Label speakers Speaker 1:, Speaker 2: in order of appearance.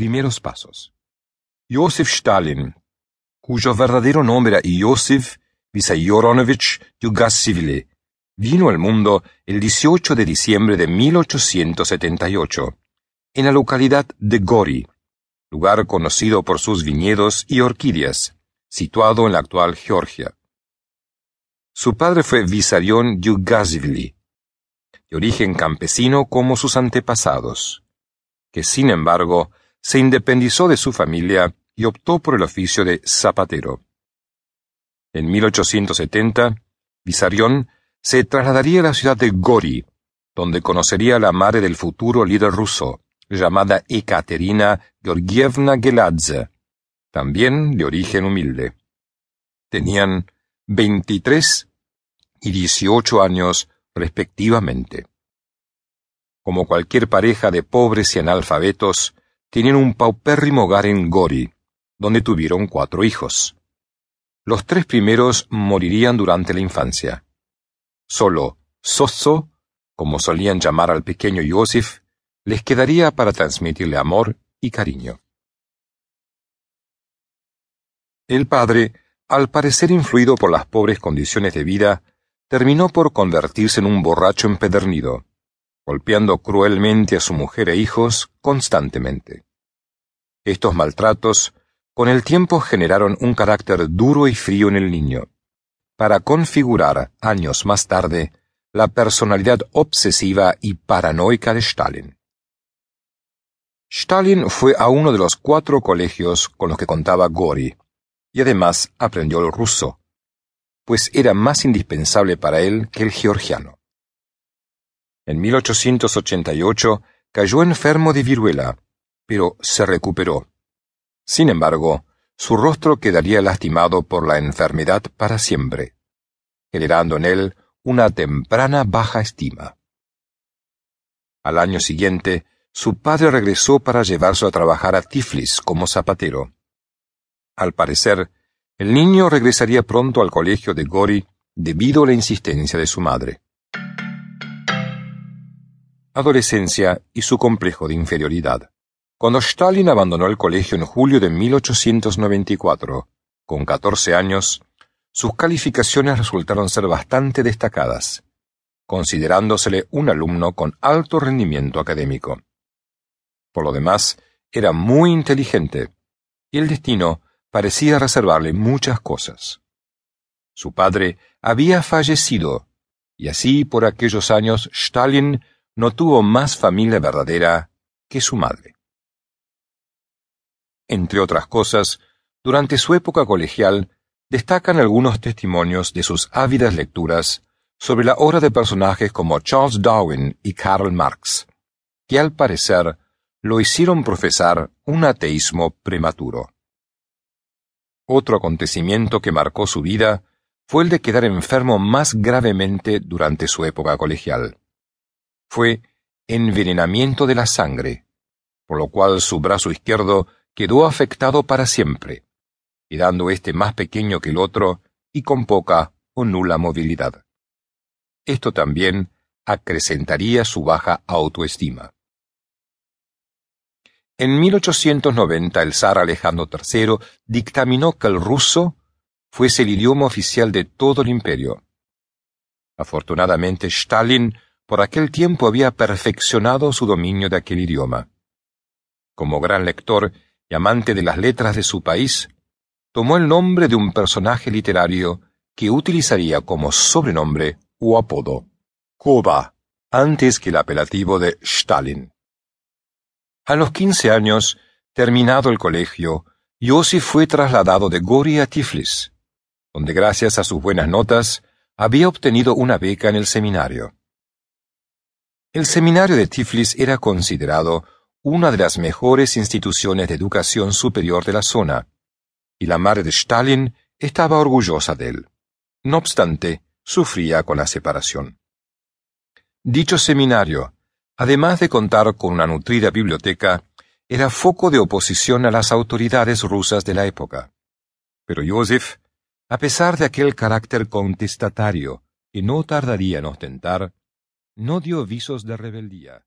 Speaker 1: primeros pasos. Josef Stalin, cuyo verdadero nombre era Josef Vissarionovich Yugassivile, vino al mundo el 18 de diciembre de 1878, en la localidad de Gori, lugar conocido por sus viñedos y orquídeas, situado en la actual Georgia. Su padre fue Vissarion Yugassivili, de origen campesino como sus antepasados, que sin embargo se independizó de su familia y optó por el oficio de zapatero. En 1870, Vissarion se trasladaría a la ciudad de Gori, donde conocería a la madre del futuro líder ruso, llamada Ekaterina Georgievna Geladze, también de origen humilde. Tenían 23 y 18 años respectivamente. Como cualquier pareja de pobres y analfabetos, tenían un paupérrimo hogar en Gori, donde tuvieron cuatro hijos. Los tres primeros morirían durante la infancia. Solo Soso, como solían llamar al pequeño Joseph, les quedaría para transmitirle amor y cariño. El padre, al parecer influido por las pobres condiciones de vida, terminó por convertirse en un borracho empedernido, golpeando cruelmente a su mujer e hijos constantemente. Estos maltratos con el tiempo generaron un carácter duro y frío en el niño, para configurar, años más tarde, la personalidad obsesiva y paranoica de Stalin. Stalin fue a uno de los cuatro colegios con los que contaba Gori, y además aprendió el ruso, pues era más indispensable para él que el georgiano. En 1888 cayó enfermo de viruela, pero se recuperó. Sin embargo, su rostro quedaría lastimado por la enfermedad para siempre, generando en él una temprana baja estima. Al año siguiente, su padre regresó para llevarse a trabajar a Tiflis como zapatero. Al parecer, el niño regresaría pronto al colegio de Gori debido a la insistencia de su madre. Adolescencia y su complejo de inferioridad. Cuando Stalin abandonó el colegio en julio de 1894, con 14 años, sus calificaciones resultaron ser bastante destacadas, considerándosele un alumno con alto rendimiento académico. Por lo demás, era muy inteligente, y el destino parecía reservarle muchas cosas. Su padre había fallecido, y así por aquellos años Stalin no tuvo más familia verdadera que su madre. Entre otras cosas, durante su época colegial, destacan algunos testimonios de sus ávidas lecturas sobre la obra de personajes como Charles Darwin y Karl Marx, que al parecer lo hicieron profesar un ateísmo prematuro. Otro acontecimiento que marcó su vida fue el de quedar enfermo más gravemente durante su época colegial. Fue envenenamiento de la sangre, por lo cual su brazo izquierdo quedó afectado para siempre, quedando éste más pequeño que el otro y con poca o nula movilidad. Esto también acrecentaría su baja autoestima. En 1890 el zar Alejandro III dictaminó que el ruso fuese el idioma oficial de todo el imperio. Afortunadamente Stalin por aquel tiempo había perfeccionado su dominio de aquel idioma. Como gran lector y amante de las letras de su país, tomó el nombre de un personaje literario que utilizaría como sobrenombre o apodo, Koba, antes que el apelativo de Stalin. A los quince años, terminado el colegio, Yossi fue trasladado de Gori a Tiflis, donde gracias a sus buenas notas había obtenido una beca en el seminario. El seminario de Tiflis era considerado una de las mejores instituciones de educación superior de la zona, y la madre de Stalin estaba orgullosa de él. No obstante, sufría con la separación. Dicho seminario, además de contar con una nutrida biblioteca, era foco de oposición a las autoridades rusas de la época. Pero Joseph, a pesar de aquel carácter contestatario que no tardaría en ostentar, no dio visos de rebeldía.